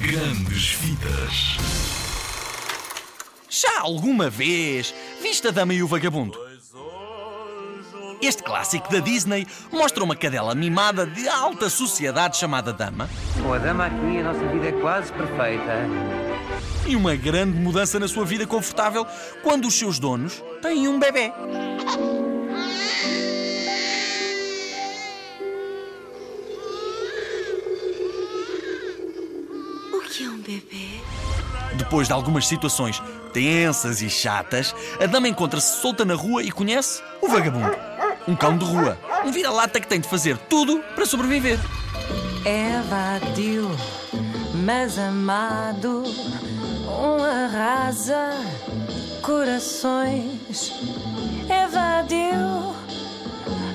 Grandes Vidas. Já alguma vez viste a Dama e o Vagabundo? Este clássico da Disney mostra uma cadela mimada de alta sociedade chamada Dama Com a dama aqui, a nossa vida é quase perfeita. e uma grande mudança na sua vida confortável quando os seus donos têm um bebê. Que é um bebê? Depois de algumas situações tensas e chatas, a dama encontra-se solta na rua e conhece o vagabundo. Um cão de rua. Um vira-lata que tem de fazer tudo para sobreviver. Evadiu, mas amado, um arrasa corações. Evadiu,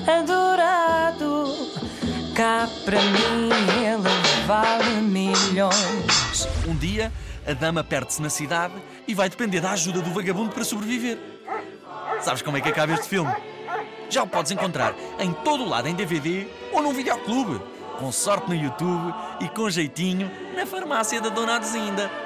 adorado, cá para mim ele vale milhões. Um dia, a dama perde-se na cidade e vai depender da ajuda do vagabundo para sobreviver. Sabes como é que acaba este filme? Já o podes encontrar em todo o lado em DVD ou num videoclube. Com sorte no YouTube e com jeitinho na farmácia da Dona Arzinda.